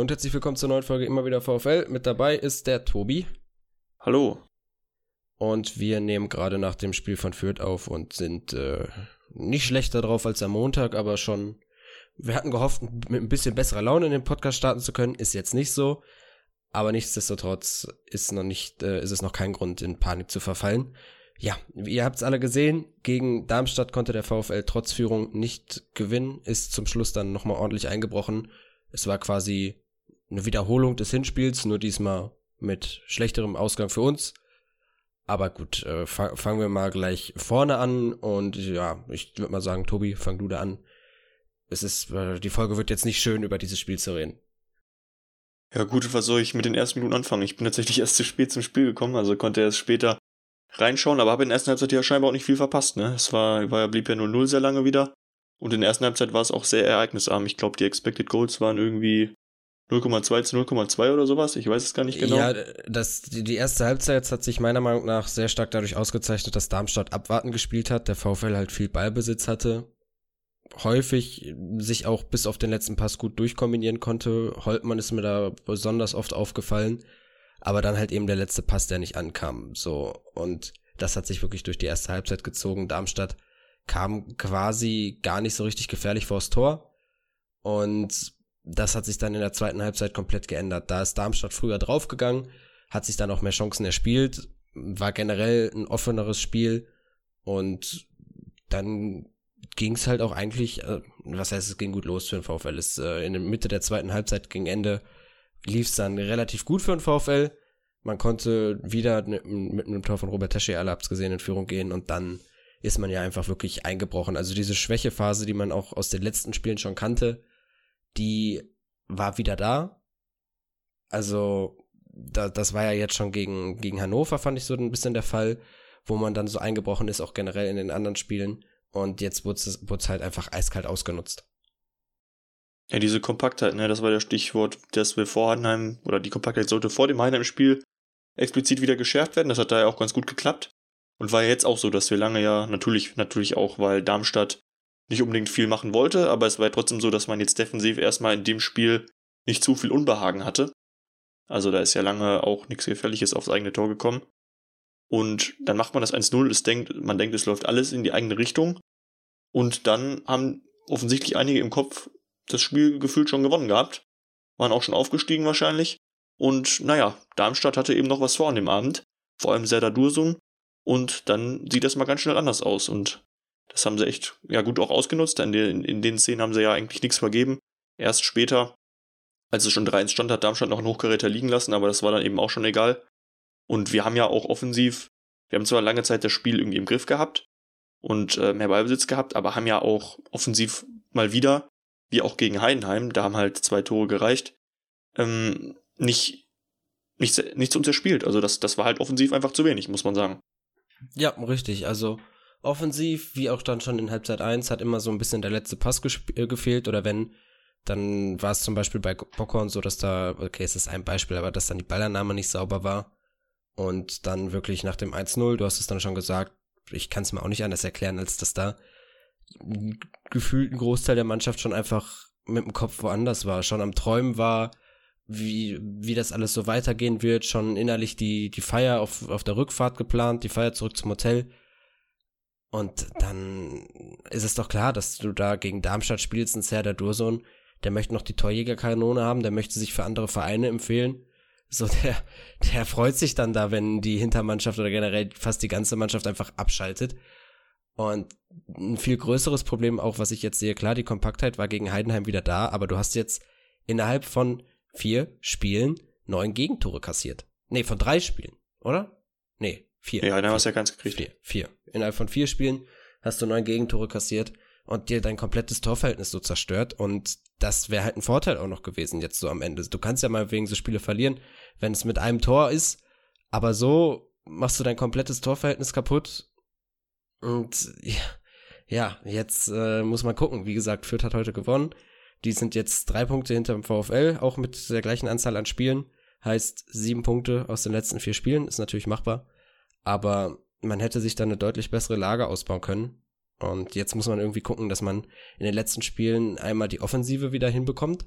Hallo und herzlich willkommen zur neuen Folge immer wieder VfL. Mit dabei ist der Tobi. Hallo. Und wir nehmen gerade nach dem Spiel von Fürth auf und sind äh, nicht schlechter drauf als am Montag, aber schon. Wir hatten gehofft, mit ein bisschen besserer Laune in den Podcast starten zu können. Ist jetzt nicht so. Aber nichtsdestotrotz ist noch nicht, äh, ist es noch kein Grund, in Panik zu verfallen. Ja, ihr habt es alle gesehen. Gegen Darmstadt konnte der VfL trotz Führung nicht gewinnen, ist zum Schluss dann nochmal ordentlich eingebrochen es war quasi eine Wiederholung des Hinspiels, nur diesmal mit schlechterem Ausgang für uns. Aber gut, äh, fangen wir mal gleich vorne an und ja, ich würde mal sagen, Tobi, fang du da an. Es ist, äh, die Folge wird jetzt nicht schön über dieses Spiel zu reden. Ja gut, was soll ich mit den ersten Minuten anfangen? Ich bin tatsächlich erst zu spät zum Spiel gekommen, also konnte erst später reinschauen, aber habe in der ersten Halbzeit ja scheinbar auch nicht viel verpasst, ne? Es war, war blieb ja nur 0 sehr lange wieder. Und in der ersten Halbzeit war es auch sehr ereignisarm. Ich glaube, die Expected Goals waren irgendwie 0,2 zu 0,2 oder sowas. Ich weiß es gar nicht genau. Ja, das, die erste Halbzeit hat sich meiner Meinung nach sehr stark dadurch ausgezeichnet, dass Darmstadt abwarten gespielt hat, der VfL halt viel Ballbesitz hatte, häufig sich auch bis auf den letzten Pass gut durchkombinieren konnte. Holtmann ist mir da besonders oft aufgefallen, aber dann halt eben der letzte Pass, der nicht ankam. So, und das hat sich wirklich durch die erste Halbzeit gezogen. Darmstadt kam quasi gar nicht so richtig gefährlich vors Tor. Und das hat sich dann in der zweiten Halbzeit komplett geändert. Da ist Darmstadt früher draufgegangen, hat sich dann auch mehr Chancen erspielt, war generell ein offeneres Spiel und dann ging es halt auch eigentlich, äh, was heißt, es ging gut los für den VfL. Es, äh, in der Mitte der zweiten Halbzeit gegen Ende lief es dann relativ gut für den VfL. Man konnte wieder mit, einem Tor von Robert Tesche, alle hab's gesehen, in Führung gehen und dann ist man ja einfach wirklich eingebrochen. Also diese Schwächephase, die man auch aus den letzten Spielen schon kannte, die war wieder da. Also da, das war ja jetzt schon gegen, gegen Hannover, fand ich so ein bisschen der Fall, wo man dann so eingebrochen ist, auch generell in den anderen Spielen. Und jetzt wurde es halt einfach eiskalt ausgenutzt. Ja, diese Kompaktheit, ne, das war das Stichwort, das wir vor Heidenheim, oder die Kompaktheit sollte vor dem Heidenheim-Spiel explizit wieder geschärft werden. Das hat da ja auch ganz gut geklappt. Und war jetzt auch so, dass wir lange ja, natürlich, natürlich auch, weil Darmstadt nicht unbedingt viel machen wollte, aber es war trotzdem so, dass man jetzt defensiv erstmal in dem Spiel nicht zu viel Unbehagen hatte. Also da ist ja lange auch nichts Gefährliches aufs eigene Tor gekommen. Und dann macht man das 1-0, es denkt, man denkt, es läuft alles in die eigene Richtung. Und dann haben offensichtlich einige im Kopf das Spiel gefühlt schon gewonnen gehabt. Waren auch schon aufgestiegen wahrscheinlich. Und naja, Darmstadt hatte eben noch was vor an dem Abend. Vor allem Serdar Dursun, und dann sieht das mal ganz schnell anders aus. Und das haben sie echt ja gut auch ausgenutzt. In den, in den Szenen haben sie ja eigentlich nichts vergeben. Erst später, als es schon 3-1 stand, hat Darmstadt noch einen Hochgeräter liegen lassen, aber das war dann eben auch schon egal. Und wir haben ja auch offensiv, wir haben zwar lange Zeit das Spiel irgendwie im Griff gehabt und äh, mehr Ballbesitz gehabt, aber haben ja auch offensiv mal wieder, wie auch gegen Heidenheim, da haben halt zwei Tore gereicht, ähm, nicht, nicht, nichts uns. Also das, das war halt offensiv einfach zu wenig, muss man sagen. Ja, richtig. Also offensiv, wie auch dann schon in Halbzeit 1, hat immer so ein bisschen der letzte Pass äh, gefehlt. Oder wenn, dann war es zum Beispiel bei Bockhorn so, dass da, okay, es ist ein Beispiel, aber dass dann die Ballannahme nicht sauber war. Und dann wirklich nach dem 1-0, du hast es dann schon gesagt, ich kann es mir auch nicht anders erklären, als dass da gefühlt ein Großteil der Mannschaft schon einfach mit dem Kopf woanders war, schon am Träumen war, wie, wie das alles so weitergehen wird, schon innerlich die, die Feier auf, auf der Rückfahrt geplant, die Feier zurück zum Hotel. Und dann ist es doch klar, dass du da gegen Darmstadt spielst, ein Serdar Dursun, der möchte noch die Torjägerkanone haben, der möchte sich für andere Vereine empfehlen. So, der, der freut sich dann da, wenn die Hintermannschaft oder generell fast die ganze Mannschaft einfach abschaltet. Und ein viel größeres Problem auch, was ich jetzt sehe, klar, die Kompaktheit war gegen Heidenheim wieder da, aber du hast jetzt innerhalb von vier Spielen neun Gegentore kassiert. Nee, von drei Spielen, oder? Nee, vier. Ja, dann hast du ja ganz gekriegt. Vier, vier. Innerhalb von vier Spielen hast du neun Gegentore kassiert und dir dein komplettes Torverhältnis so zerstört und das wäre halt ein Vorteil auch noch gewesen jetzt so am Ende. Du kannst ja mal wegen so Spiele verlieren, wenn es mit einem Tor ist, aber so machst du dein komplettes Torverhältnis kaputt und ja, ja jetzt äh, muss man gucken. Wie gesagt, Fürth hat heute gewonnen. Die sind jetzt drei Punkte hinter dem VfL, auch mit der gleichen Anzahl an Spielen. Heißt sieben Punkte aus den letzten vier Spielen, ist natürlich machbar. Aber man hätte sich da eine deutlich bessere Lage ausbauen können. Und jetzt muss man irgendwie gucken, dass man in den letzten Spielen einmal die Offensive wieder hinbekommt.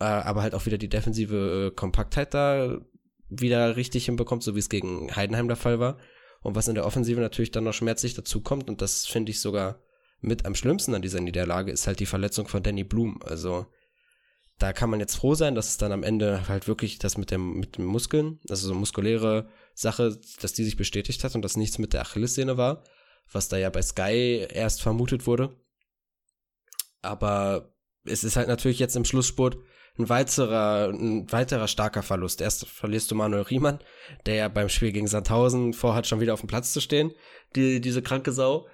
äh, aber halt auch wieder die defensive äh, Kompaktheit da wieder richtig hinbekommt, so wie es gegen Heidenheim der Fall war. Und was in der Offensive natürlich dann noch schmerzlich dazu kommt, und das finde ich sogar mit am schlimmsten an dieser Niederlage, ist halt die Verletzung von Danny Blum. Also da kann man jetzt froh sein, dass es dann am Ende halt wirklich das mit dem, mit den Muskeln, also so muskuläre Sache, dass die sich bestätigt hat und dass nichts mit der Achillessehne war, was da ja bei Sky erst vermutet wurde. Aber es ist halt natürlich jetzt im Schlussspurt ein weiterer, ein weiterer starker Verlust. Erst verlierst du Manuel Riemann, der ja beim Spiel gegen Sandhausen vorhat, schon wieder auf dem Platz zu stehen, die, diese kranke Sau.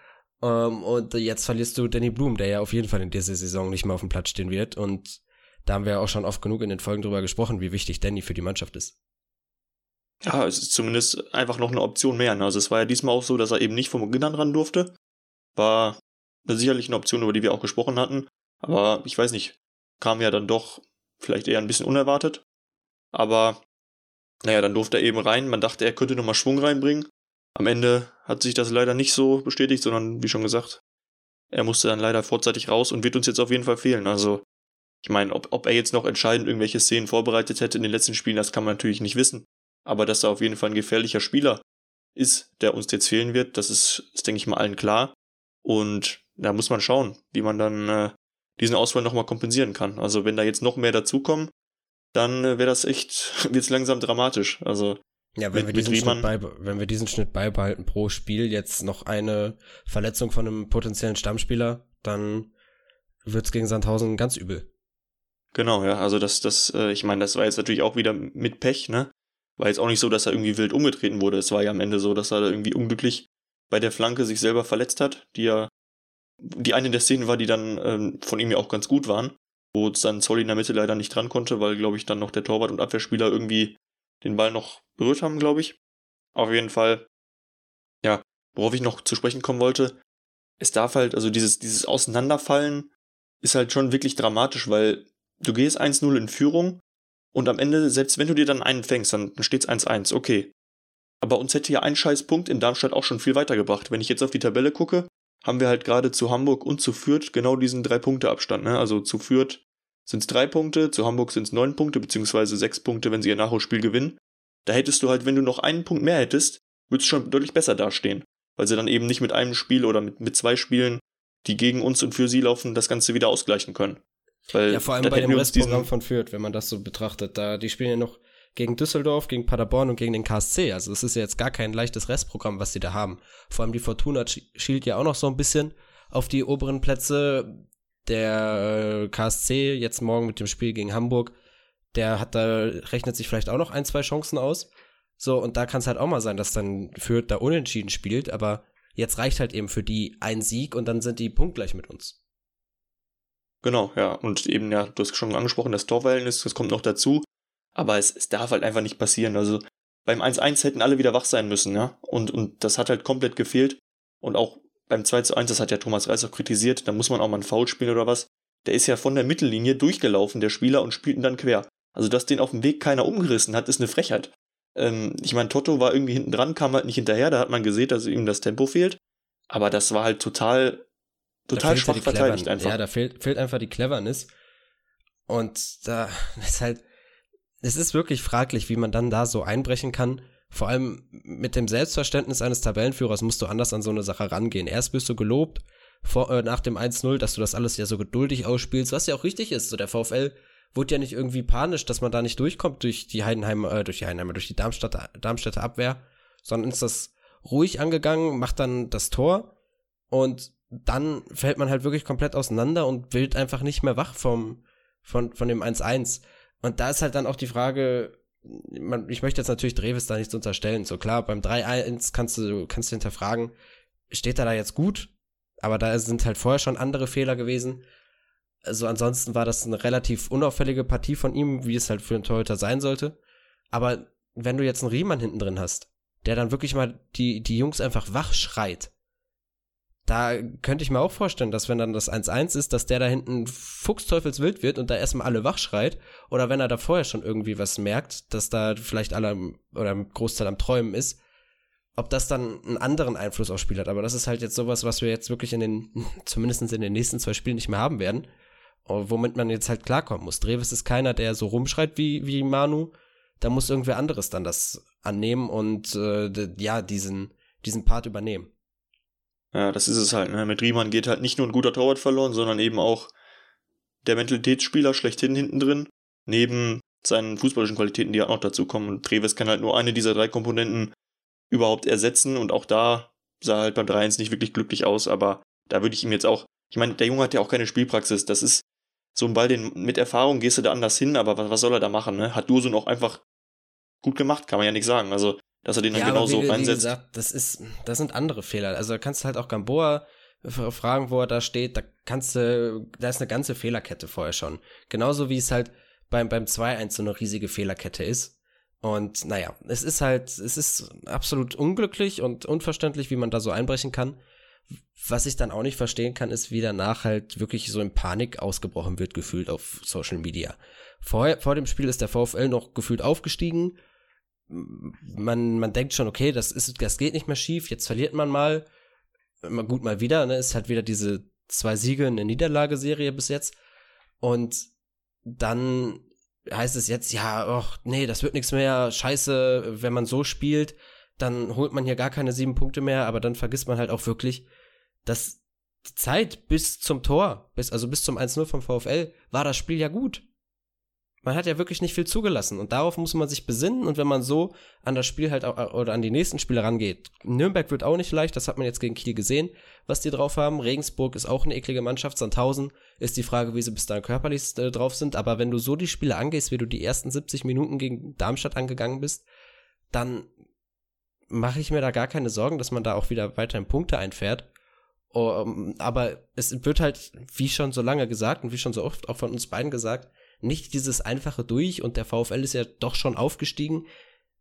Um, ähm, und jetzt verlierst du Danny Blum, der ja auf jeden Fall in dieser Saison nicht mehr auf dem Platz stehen wird. Und da haben wir ja auch schon oft genug in den Folgen drüber gesprochen, wie wichtig Danny für die Mannschaft ist. Ja, es ist zumindest einfach noch eine Option mehr. Ne? Also es war ja diesmal auch so, dass er eben nicht vom Beginn an ran durfte. War sicherlich eine Option, über die wir auch gesprochen hatten. Aber ich weiß nicht, kam ja dann doch vielleicht eher ein bisschen unerwartet. Aber naja, dann durfte er eben rein. Man dachte, er könnte nochmal Schwung reinbringen. Am Ende hat sich das leider nicht so bestätigt, sondern wie schon gesagt, er musste dann leider vorzeitig raus und wird uns jetzt auf jeden Fall fehlen. Also, ich meine, ob, ob er jetzt noch entscheidend irgendwelche Szenen vorbereitet hätte in den letzten Spielen, das kann man natürlich nicht wissen. Aber dass er auf jeden Fall ein gefährlicher Spieler ist, der uns jetzt fehlen wird, das ist, ist denke ich mal, allen klar. Und da muss man schauen, wie man dann äh, diesen Ausfall nochmal kompensieren kann. Also wenn da jetzt noch mehr dazukommen, dann äh, wäre das echt, wird's langsam dramatisch. Also ja, wenn, mit, wir diesen Schnitt bei, wenn wir diesen Schnitt beibehalten pro Spiel, jetzt noch eine Verletzung von einem potenziellen Stammspieler, dann wird's gegen Sandhausen ganz übel. Genau, ja, also das, das, äh, ich meine, das war jetzt natürlich auch wieder mit Pech, ne? War jetzt auch nicht so, dass er irgendwie wild umgetreten wurde. Es war ja am Ende so, dass er da irgendwie unglücklich bei der Flanke sich selber verletzt hat, die er die eine der Szenen war, die dann ähm, von ihm ja auch ganz gut waren, wo dann Zolli in der Mitte leider nicht dran konnte, weil, glaube ich, dann noch der Torwart und Abwehrspieler irgendwie den Ball noch berührt haben, glaube ich. Auf jeden Fall, ja, worauf ich noch zu sprechen kommen wollte, es darf halt, also dieses, dieses Auseinanderfallen ist halt schon wirklich dramatisch, weil du gehst 1-0 in Führung und am Ende, selbst wenn du dir dann einen fängst, dann steht's 1-1, okay. Aber uns hätte ja ein scheiß Punkt in Darmstadt auch schon viel weitergebracht. Wenn ich jetzt auf die Tabelle gucke, haben wir halt gerade zu Hamburg und zu Fürth genau diesen drei Punkte Abstand. Ne? Also zu Fürth sind es drei Punkte, zu Hamburg sind es neun Punkte, beziehungsweise sechs Punkte, wenn sie ihr Nachholspiel gewinnen. Da hättest du halt, wenn du noch einen Punkt mehr hättest, würdest du schon deutlich besser dastehen. Weil sie dann eben nicht mit einem Spiel oder mit, mit zwei Spielen, die gegen uns und für sie laufen, das Ganze wieder ausgleichen können. Weil ja, vor allem bei dem Restprogramm von Fürth, wenn man das so betrachtet. Da, die spielen ja noch gegen Düsseldorf, gegen Paderborn und gegen den KSC. Also es ist ja jetzt gar kein leichtes Restprogramm, was sie da haben. Vor allem die Fortuna schielt ja auch noch so ein bisschen auf die oberen Plätze. Der äh, KSC jetzt morgen mit dem Spiel gegen Hamburg, der hat da, rechnet sich vielleicht auch noch ein, zwei Chancen aus. So, und da kann es halt auch mal sein, dass dann Fürth da unentschieden spielt, aber jetzt reicht halt eben für die ein Sieg und dann sind die punktgleich mit uns. Genau, ja. Und eben, ja, du hast schon angesprochen, das Torverhältnis, das kommt noch dazu. Aber es, es darf halt einfach nicht passieren. Also beim 1-1 hätten alle wieder wach sein müssen, ja. Und, und das hat halt komplett gefehlt. Und auch beim 2-1, das hat ja Thomas Reis auch kritisiert, da muss man auch mal einen Foul spielen oder was. Der ist ja von der Mittellinie durchgelaufen, der Spieler, und spielt ihn dann quer. Also, dass den auf dem Weg keiner umgerissen hat, ist eine Frechheit. Ähm, ich meine, Toto war irgendwie hinten dran, kam halt nicht hinterher, da hat man gesehen, dass ihm das Tempo fehlt. Aber das war halt total, total schwach verteidigt einfach. Ja, da fehlt, fehlt einfach die Cleverness. Und da ist halt, es ist wirklich fraglich, wie man dann da so einbrechen kann. Vor allem mit dem Selbstverständnis eines Tabellenführers musst du anders an so eine Sache rangehen. Erst bist du gelobt vor, äh, nach dem 1-0, dass du das alles ja so geduldig ausspielst, was ja auch richtig ist. So der VfL wurde ja nicht irgendwie panisch, dass man da nicht durchkommt durch die Heidenheimer, äh, durch die Heidenheimer, durch die Darmstädter, Darmstädter Abwehr, sondern ist das ruhig angegangen, macht dann das Tor und dann fällt man halt wirklich komplett auseinander und wird einfach nicht mehr wach vom, von, von dem 1-1. Und da ist halt dann auch die Frage, man, ich möchte jetzt natürlich Dreves da nichts unterstellen. So klar, beim 3-1 kannst du, kannst du hinterfragen, steht er da jetzt gut? Aber da sind halt vorher schon andere Fehler gewesen. Also ansonsten war das eine relativ unauffällige Partie von ihm, wie es halt für einen Torhüter sein sollte. Aber wenn du jetzt einen Riemann hinten drin hast, der dann wirklich mal die, die Jungs einfach wach schreit, da könnte ich mir auch vorstellen, dass wenn dann das 1-1 ist, dass der da hinten fuchsteufelswild wird und da erstmal alle wach schreit. Oder wenn er da vorher schon irgendwie was merkt, dass da vielleicht alle oder ein Großteil am Träumen ist, ob das dann einen anderen Einfluss aufs Spiel hat. Aber das ist halt jetzt sowas, was wir jetzt wirklich in den, zumindest in den nächsten zwei Spielen nicht mehr haben werden. womit man jetzt halt klarkommen muss. Dreves ist keiner, der so rumschreit wie, wie Manu. Da muss irgendwer anderes dann das annehmen und äh, ja, diesen, diesen Part übernehmen. Ja, das ist es halt. Ne? Mit Riemann geht halt nicht nur ein guter Torwart verloren, sondern eben auch der Mentalitätsspieler schlechthin hinten drin, neben seinen fußballischen Qualitäten, die auch noch dazu kommen. Und Treves kann halt nur eine dieser drei Komponenten überhaupt ersetzen und auch da sah halt beim 3-1 nicht wirklich glücklich aus, aber da würde ich ihm jetzt auch, ich meine, der Junge hat ja auch keine Spielpraxis, das ist so ein Ball, den mit Erfahrung gehst du da anders hin, aber was, was soll er da machen, ne? Hat Dursun auch einfach gut gemacht, kann man ja nicht sagen, also, dass er den dann ja, genauso wie, reinsetzt. Wie gesagt, das ist, das sind andere Fehler, also da kannst du halt auch Gamboa fragen, wo er da steht, da kannst du, da ist eine ganze Fehlerkette vorher schon. Genauso wie es halt beim, beim 2-1 so eine riesige Fehlerkette ist. Und naja, es ist halt, es ist absolut unglücklich und unverständlich, wie man da so einbrechen kann. Was ich dann auch nicht verstehen kann, ist, wie danach halt wirklich so in Panik ausgebrochen wird, gefühlt auf Social Media. Vor, vor dem Spiel ist der VfL noch gefühlt aufgestiegen. Man, man denkt schon, okay, das ist, das geht nicht mehr schief, jetzt verliert man mal. Immer gut mal wieder, ne? Ist halt wieder diese zwei Siege in der Niederlageserie bis jetzt. Und dann heißt es jetzt, ja, ach, nee, das wird nichts mehr, scheiße, wenn man so spielt, dann holt man hier gar keine sieben Punkte mehr, aber dann vergisst man halt auch wirklich, dass die Zeit bis zum Tor, bis, also bis zum 1-0 vom VfL, war das Spiel ja gut man hat ja wirklich nicht viel zugelassen und darauf muss man sich besinnen und wenn man so an das Spiel halt auch, oder an die nächsten Spiele rangeht. Nürnberg wird auch nicht leicht, das hat man jetzt gegen Kiel gesehen, was die drauf haben. Regensburg ist auch eine eklige Mannschaft, Sandhausen ist die Frage, wie sie bis dahin körperlich äh, drauf sind, aber wenn du so die Spiele angehst, wie du die ersten 70 Minuten gegen Darmstadt angegangen bist, dann mache ich mir da gar keine Sorgen, dass man da auch wieder weiterhin Punkte einfährt. Um, aber es wird halt, wie schon so lange gesagt und wie schon so oft auch von uns beiden gesagt, nicht dieses einfache durch und der VfL ist ja doch schon aufgestiegen.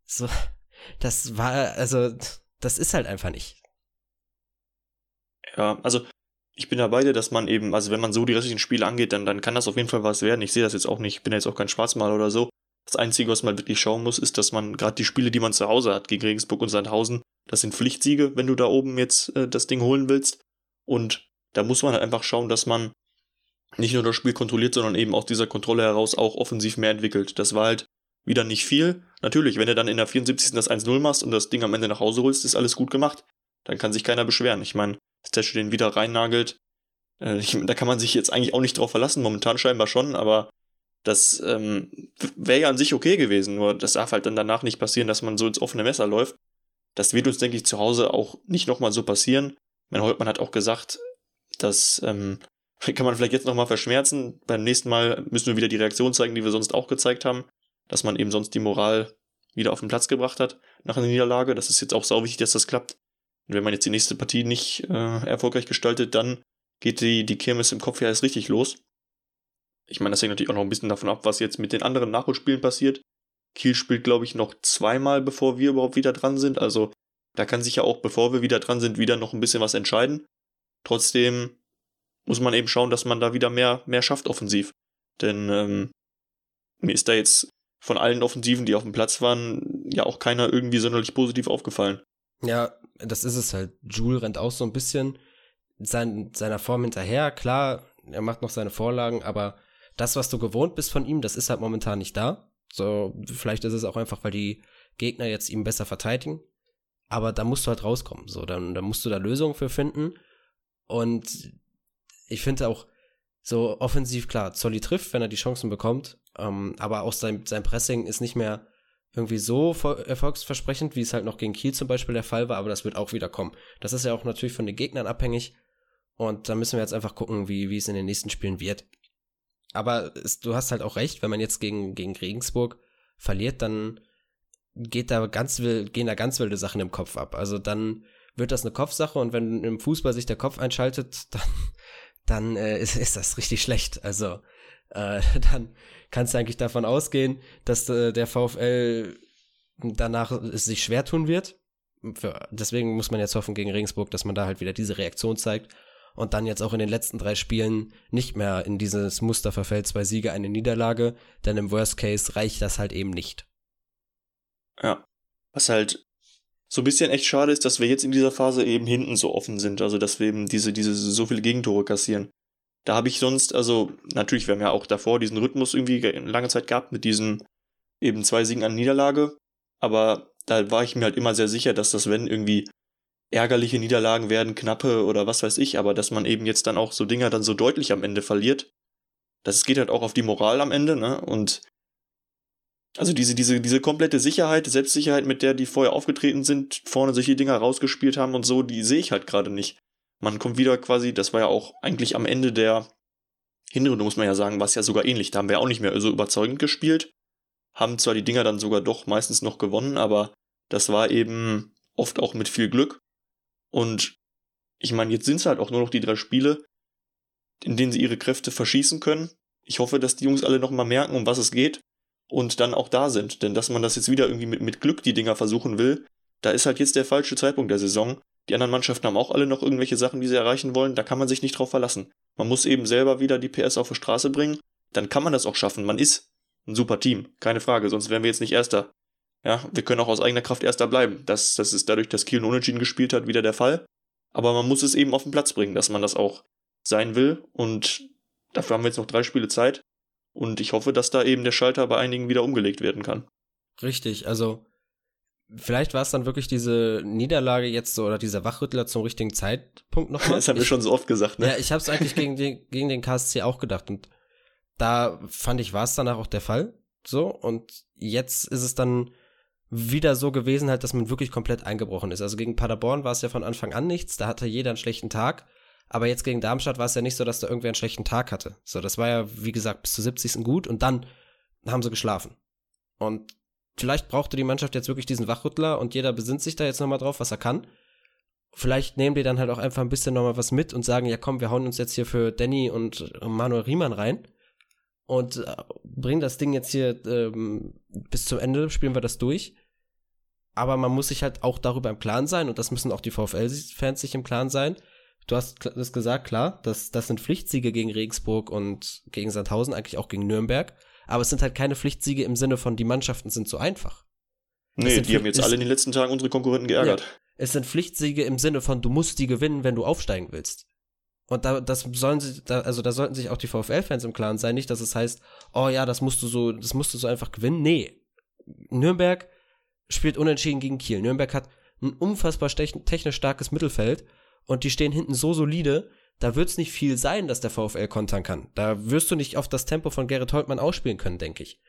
So, das war, also, das ist halt einfach nicht. Ja, also ich bin dabei, dass man eben, also wenn man so die restlichen Spiele angeht, dann, dann kann das auf jeden Fall was werden. Ich sehe das jetzt auch nicht, ich bin jetzt auch kein Schwarzmaler oder so. Das Einzige, was man wirklich schauen muss, ist, dass man gerade die Spiele, die man zu Hause hat, gegen Regensburg und Sandhausen, das sind Pflichtsiege, wenn du da oben jetzt äh, das Ding holen willst. Und da muss man halt einfach schauen, dass man nicht nur das Spiel kontrolliert, sondern eben aus dieser Kontrolle heraus auch offensiv mehr entwickelt. Das war halt wieder nicht viel. Natürlich, wenn du dann in der 74. das 1-0 machst und das Ding am Ende nach Hause holst, ist alles gut gemacht. Dann kann sich keiner beschweren. Ich meine, dass Tesche den wieder reinnagelt, äh, ich, da kann man sich jetzt eigentlich auch nicht drauf verlassen. Momentan scheinbar schon, aber das ähm, wäre ja an sich okay gewesen. Nur das darf halt dann danach nicht passieren, dass man so ins offene Messer läuft. Das wird uns, denke ich, zu Hause auch nicht nochmal so passieren. Mein Holtmann hat auch gesagt, dass ähm, kann man vielleicht jetzt nochmal verschmerzen. Beim nächsten Mal müssen wir wieder die Reaktion zeigen, die wir sonst auch gezeigt haben, dass man eben sonst die Moral wieder auf den Platz gebracht hat nach einer Niederlage. Das ist jetzt auch sau wichtig, dass das klappt. Und wenn man jetzt die nächste Partie nicht äh, erfolgreich gestaltet, dann geht die, die Kirmes im Kopf ja erst richtig los. Ich meine, das hängt natürlich auch noch ein bisschen davon ab, was jetzt mit den anderen Nachholspielen passiert. Kiel spielt, glaube ich, noch zweimal, bevor wir überhaupt wieder dran sind. Also da kann sich ja auch, bevor wir wieder dran sind, wieder noch ein bisschen was entscheiden. Trotzdem muss man eben schauen, dass man da wieder mehr, mehr schafft offensiv. Denn ähm, mir ist da jetzt von allen Offensiven, die auf dem Platz waren, ja auch keiner irgendwie sonderlich positiv aufgefallen. Ja, das ist es halt. Jules rennt auch so ein bisschen sein, seiner Form hinterher. Klar, er macht noch seine Vorlagen, aber das, was du gewohnt bist von ihm, das ist halt momentan nicht da. So, vielleicht ist es auch einfach, weil die Gegner jetzt ihm besser verteidigen. Aber da musst du halt rauskommen. So, dann, dann musst du da Lösungen für finden. Und ich finde auch so offensiv klar, Zolli trifft, wenn er die Chancen bekommt, ähm, aber auch sein, sein Pressing ist nicht mehr irgendwie so erfolgsversprechend, wie es halt noch gegen Kiel zum Beispiel der Fall war, aber das wird auch wieder kommen. Das ist ja auch natürlich von den Gegnern abhängig und da müssen wir jetzt einfach gucken, wie, wie es in den nächsten Spielen wird. Aber es, du hast halt auch recht, wenn man jetzt gegen, gegen Regensburg verliert, dann geht da ganz wild, gehen da ganz wilde Sachen im Kopf ab. Also dann wird das eine Kopfsache und wenn im Fußball sich der Kopf einschaltet, dann dann äh, ist, ist das richtig schlecht. Also äh, dann kannst du eigentlich davon ausgehen, dass äh, der VfL danach sich schwer tun wird. Für, deswegen muss man jetzt hoffen gegen Regensburg, dass man da halt wieder diese Reaktion zeigt und dann jetzt auch in den letzten drei Spielen nicht mehr in dieses Muster verfällt, zwei Siege, eine Niederlage, denn im Worst Case reicht das halt eben nicht. Ja, was halt so ein bisschen echt schade ist, dass wir jetzt in dieser Phase eben hinten so offen sind. Also, dass wir eben diese, diese, so viele Gegentore kassieren. Da habe ich sonst, also natürlich, wir haben ja auch davor diesen Rhythmus irgendwie lange Zeit gehabt mit diesen eben zwei Siegen an Niederlage. Aber da war ich mir halt immer sehr sicher, dass das, wenn irgendwie ärgerliche Niederlagen werden, knappe oder was weiß ich, aber dass man eben jetzt dann auch so Dinger dann so deutlich am Ende verliert, das geht halt auch auf die Moral am Ende, ne? Und also diese, diese, diese komplette Sicherheit, Selbstsicherheit, mit der die vorher aufgetreten sind, vorne die Dinger rausgespielt haben und so, die sehe ich halt gerade nicht. Man kommt wieder quasi, das war ja auch eigentlich am Ende der Hinrunde, muss man ja sagen, war es ja sogar ähnlich. Da haben wir auch nicht mehr so überzeugend gespielt, haben zwar die Dinger dann sogar doch meistens noch gewonnen, aber das war eben oft auch mit viel Glück. Und ich meine, jetzt sind es halt auch nur noch die drei Spiele, in denen sie ihre Kräfte verschießen können. Ich hoffe, dass die Jungs alle nochmal merken, um was es geht und dann auch da sind. Denn dass man das jetzt wieder irgendwie mit, mit Glück die Dinger versuchen will, da ist halt jetzt der falsche Zeitpunkt der Saison. Die anderen Mannschaften haben auch alle noch irgendwelche Sachen, die sie erreichen wollen. Da kann man sich nicht drauf verlassen. Man muss eben selber wieder die PS auf die Straße bringen. Dann kann man das auch schaffen. Man ist ein super Team. Keine Frage. Sonst wären wir jetzt nicht Erster. Ja, wir können auch aus eigener Kraft Erster bleiben. Das, das ist dadurch, dass Kiel Unentschieden gespielt hat, wieder der Fall. Aber man muss es eben auf den Platz bringen, dass man das auch sein will. Und dafür haben wir jetzt noch drei Spiele Zeit. Und ich hoffe, dass da eben der Schalter bei einigen wieder umgelegt werden kann. Richtig, also vielleicht war es dann wirklich diese Niederlage jetzt so oder dieser Wachrüttler zum richtigen Zeitpunkt nochmal. das haben wir ich, schon so oft gesagt, ne? Ja, ich habe es eigentlich gegen den, gegen den KSC auch gedacht und da fand ich, war es danach auch der Fall. So, und jetzt ist es dann wieder so gewesen, halt, dass man wirklich komplett eingebrochen ist. Also gegen Paderborn war es ja von Anfang an nichts, da hatte jeder einen schlechten Tag. Aber jetzt gegen Darmstadt war es ja nicht so, dass da irgendwer einen schlechten Tag hatte. So, das war ja, wie gesagt, bis zu 70. gut und dann haben sie geschlafen. Und vielleicht brauchte die Mannschaft jetzt wirklich diesen Wachrüttler und jeder besinnt sich da jetzt nochmal drauf, was er kann. Vielleicht nehmen die dann halt auch einfach ein bisschen nochmal was mit und sagen, ja komm, wir hauen uns jetzt hier für Danny und Manuel Riemann rein und äh, bringen das Ding jetzt hier ähm, bis zum Ende, spielen wir das durch. Aber man muss sich halt auch darüber im Klaren sein und das müssen auch die VfL-Fans sich im Klaren sein, du hast das gesagt, klar, das, das sind Pflichtsiege gegen Regensburg und gegen Sandhausen, eigentlich auch gegen Nürnberg. Aber es sind halt keine Pflichtsiege im Sinne von, die Mannschaften sind so einfach. Nee, die haben jetzt alle in den letzten Tagen unsere Konkurrenten geärgert. Ja, es sind Pflichtsiege im Sinne von, du musst die gewinnen, wenn du aufsteigen willst. Und da, das sollen sie, da, also da sollten sich auch die VfL-Fans im Klaren sein, nicht, dass es heißt, oh ja, das musst du so, das musst du so einfach gewinnen. Nee. Nürnberg spielt unentschieden gegen Kiel. Nürnberg hat ein unfassbar technisch starkes Mittelfeld und die stehen hinten so solide, da wird es nicht viel sein, dass der VfL kontern kann. Da wirst du nicht auf das Tempo von Gerrit Holtmann ausspielen können, denke ich.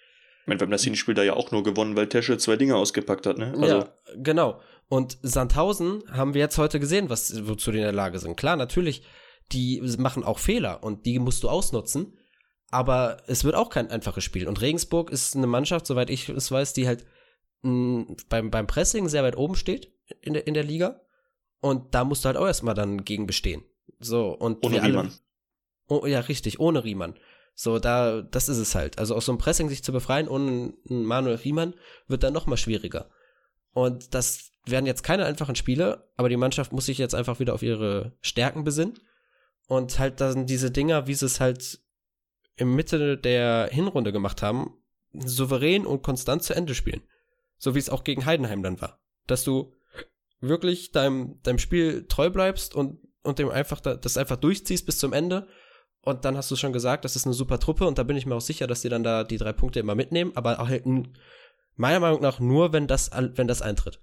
Ich meine, wir haben das Hinspiel da ja auch nur gewonnen, weil Tesche zwei Dinge ausgepackt hat, ne? Also. Ja, genau. Und Sandhausen haben wir jetzt heute gesehen, was, wozu die in der Lage sind. Klar, natürlich, die machen auch Fehler und die musst du ausnutzen. Aber es wird auch kein einfaches Spiel. Und Regensburg ist eine Mannschaft, soweit ich es weiß, die halt mh, beim, beim Pressing sehr weit oben steht in der, in der Liga. Und da musst du halt auch erstmal dann gegen bestehen. So, und ohne Riemann. Oh, ja, richtig, ohne Riemann. So, da, das ist es halt. Also aus so einem Pressing sich zu befreien ohne Manuel Riemann wird dann nochmal schwieriger. Und das werden jetzt keine einfachen Spiele, aber die Mannschaft muss sich jetzt einfach wieder auf ihre Stärken besinnen. Und halt dann diese Dinger, wie sie es halt im Mitte der Hinrunde gemacht haben, souverän und konstant zu Ende spielen. So wie es auch gegen Heidenheim dann war. Dass du wirklich deinem, deinem Spiel treu bleibst und, und dem einfach das einfach durchziehst bis zum Ende. Und dann hast du schon gesagt, das ist eine super Truppe und da bin ich mir auch sicher, dass die dann da die drei Punkte immer mitnehmen, aber halt meiner Meinung nach nur, wenn das, wenn das eintritt.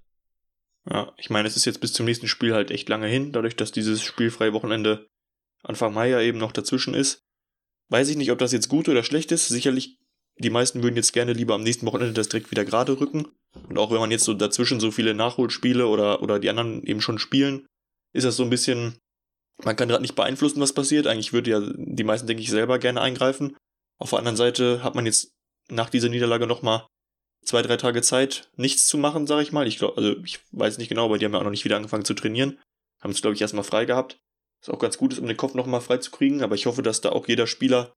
Ja, ich meine, es ist jetzt bis zum nächsten Spiel halt echt lange hin, dadurch, dass dieses spielfreie Wochenende Anfang Mai ja eben noch dazwischen ist. Weiß ich nicht, ob das jetzt gut oder schlecht ist. Sicherlich die meisten würden jetzt gerne lieber am nächsten Wochenende das direkt wieder gerade rücken. Und auch wenn man jetzt so dazwischen so viele Nachholspiele oder, oder die anderen eben schon spielen, ist das so ein bisschen, man kann gerade nicht beeinflussen, was passiert. Eigentlich würde ja die meisten, denke ich, selber gerne eingreifen. Auf der anderen Seite hat man jetzt nach dieser Niederlage nochmal zwei, drei Tage Zeit, nichts zu machen, sage ich mal. Ich glaube, also ich weiß nicht genau, aber die haben ja auch noch nicht wieder angefangen zu trainieren. Haben es, glaube ich, erstmal frei gehabt. Was auch ganz gut ist, um den Kopf nochmal frei zu kriegen, aber ich hoffe, dass da auch jeder Spieler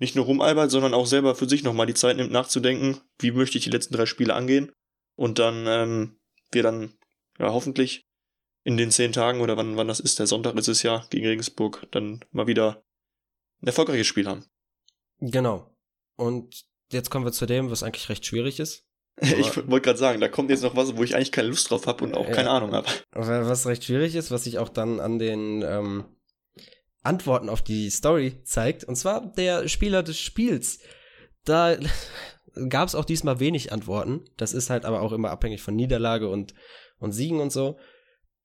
nicht nur rumalbert, sondern auch selber für sich nochmal die Zeit nimmt, nachzudenken, wie möchte ich die letzten drei Spiele angehen. Und dann ähm, wir dann ja hoffentlich in den zehn Tagen oder wann, wann das ist, der Sonntag ist es ja, gegen Regensburg, dann mal wieder ein erfolgreiches Spiel haben. Genau. Und jetzt kommen wir zu dem, was eigentlich recht schwierig ist. ich wollte gerade sagen, da kommt jetzt noch was, wo ich eigentlich keine Lust drauf habe und auch ja, keine Ahnung habe. Was recht schwierig ist, was ich auch dann an den ähm, Antworten auf die Story zeigt. Und zwar der Spieler des Spiels. Da gab es auch diesmal wenig Antworten. Das ist halt aber auch immer abhängig von Niederlage und, und Siegen und so.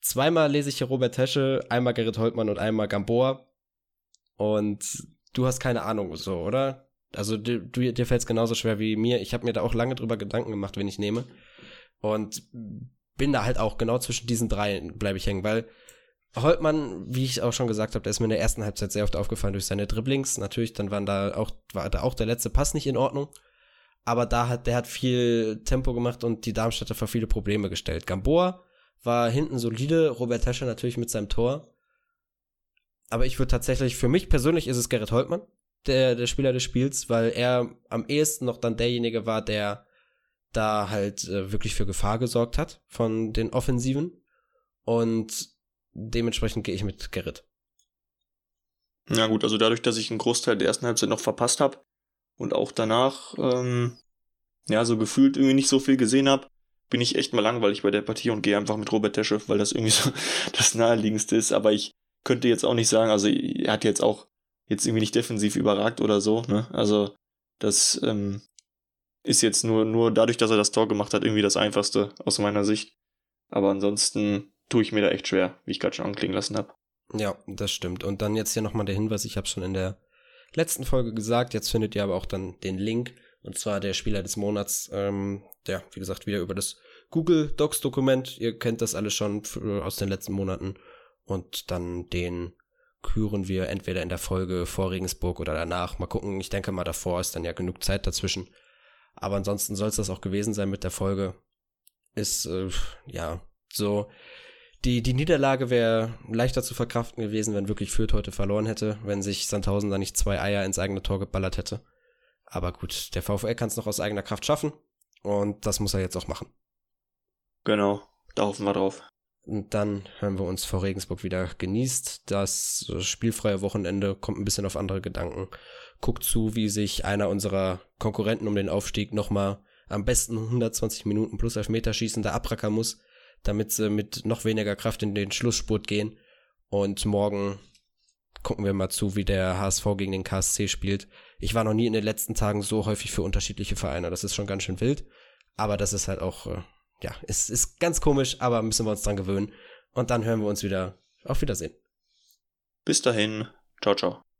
Zweimal lese ich hier Robert Tesche, einmal Gerrit Holtmann und einmal Gamboa. Und du hast keine Ahnung, so, oder? Also du, du, dir fällt es genauso schwer wie mir. Ich habe mir da auch lange drüber Gedanken gemacht, wen ich nehme. Und bin da halt auch genau zwischen diesen drei bleibe ich hängen, weil Holtmann, wie ich auch schon gesagt habe, der ist mir in der ersten Halbzeit sehr oft aufgefallen durch seine Dribblings. Natürlich, dann waren da auch, war da auch der letzte Pass nicht in Ordnung. Aber da hat, der hat viel Tempo gemacht und die Darmstädter vor viele Probleme gestellt. Gamboa war hinten solide, Robert Tescher natürlich mit seinem Tor. Aber ich würde tatsächlich, für mich persönlich ist es Gerrit Holtmann, der, der Spieler des Spiels, weil er am ehesten noch dann derjenige war, der da halt äh, wirklich für Gefahr gesorgt hat von den Offensiven. Und dementsprechend gehe ich mit Gerrit. Na gut, also dadurch, dass ich einen Großteil der ersten Halbzeit noch verpasst habe und auch danach, ähm, ja, so gefühlt irgendwie nicht so viel gesehen habe, bin ich echt mal langweilig bei der Partie und gehe einfach mit Robert Tesche, weil das irgendwie so das naheliegendste ist. Aber ich könnte jetzt auch nicht sagen, also er hat jetzt auch jetzt irgendwie nicht defensiv überragt oder so, ne? Also das ähm, ist jetzt nur, nur dadurch, dass er das Tor gemacht hat, irgendwie das Einfachste aus meiner Sicht. Aber ansonsten tue ich mir da echt schwer, wie ich gerade schon anklingen lassen habe. Ja, das stimmt. Und dann jetzt hier nochmal der Hinweis, ich habe schon in der letzten Folge gesagt, jetzt findet ihr aber auch dann den Link, und zwar der Spieler des Monats, ähm, ja, wie gesagt, wieder über das Google Docs Dokument. Ihr kennt das alles schon aus den letzten Monaten. Und dann den küren wir entweder in der Folge vor Regensburg oder danach. Mal gucken, ich denke mal davor ist dann ja genug Zeit dazwischen. Aber ansonsten soll es das auch gewesen sein mit der Folge. Ist, äh, ja, so. Die, die Niederlage wäre leichter zu verkraften gewesen, wenn wirklich Fürth heute verloren hätte, wenn sich Sandhausen da nicht zwei Eier ins eigene Tor geballert hätte. Aber gut, der VfL kann es noch aus eigener Kraft schaffen und das muss er jetzt auch machen. Genau, da hoffen wir drauf. Und dann hören wir uns vor Regensburg wieder. Genießt das spielfreie Wochenende, kommt ein bisschen auf andere Gedanken. Guckt zu, wie sich einer unserer Konkurrenten um den Aufstieg nochmal am besten 120 Minuten plus Elfmeterschießen da abrackern muss, damit sie mit noch weniger Kraft in den Schlussspurt gehen. Und morgen gucken wir mal zu, wie der HSV gegen den KSC spielt. Ich war noch nie in den letzten Tagen so häufig für unterschiedliche Vereine. Das ist schon ganz schön wild. Aber das ist halt auch äh, ja, es ist ganz komisch, aber müssen wir uns dran gewöhnen. Und dann hören wir uns wieder. Auf Wiedersehen. Bis dahin. Ciao, ciao.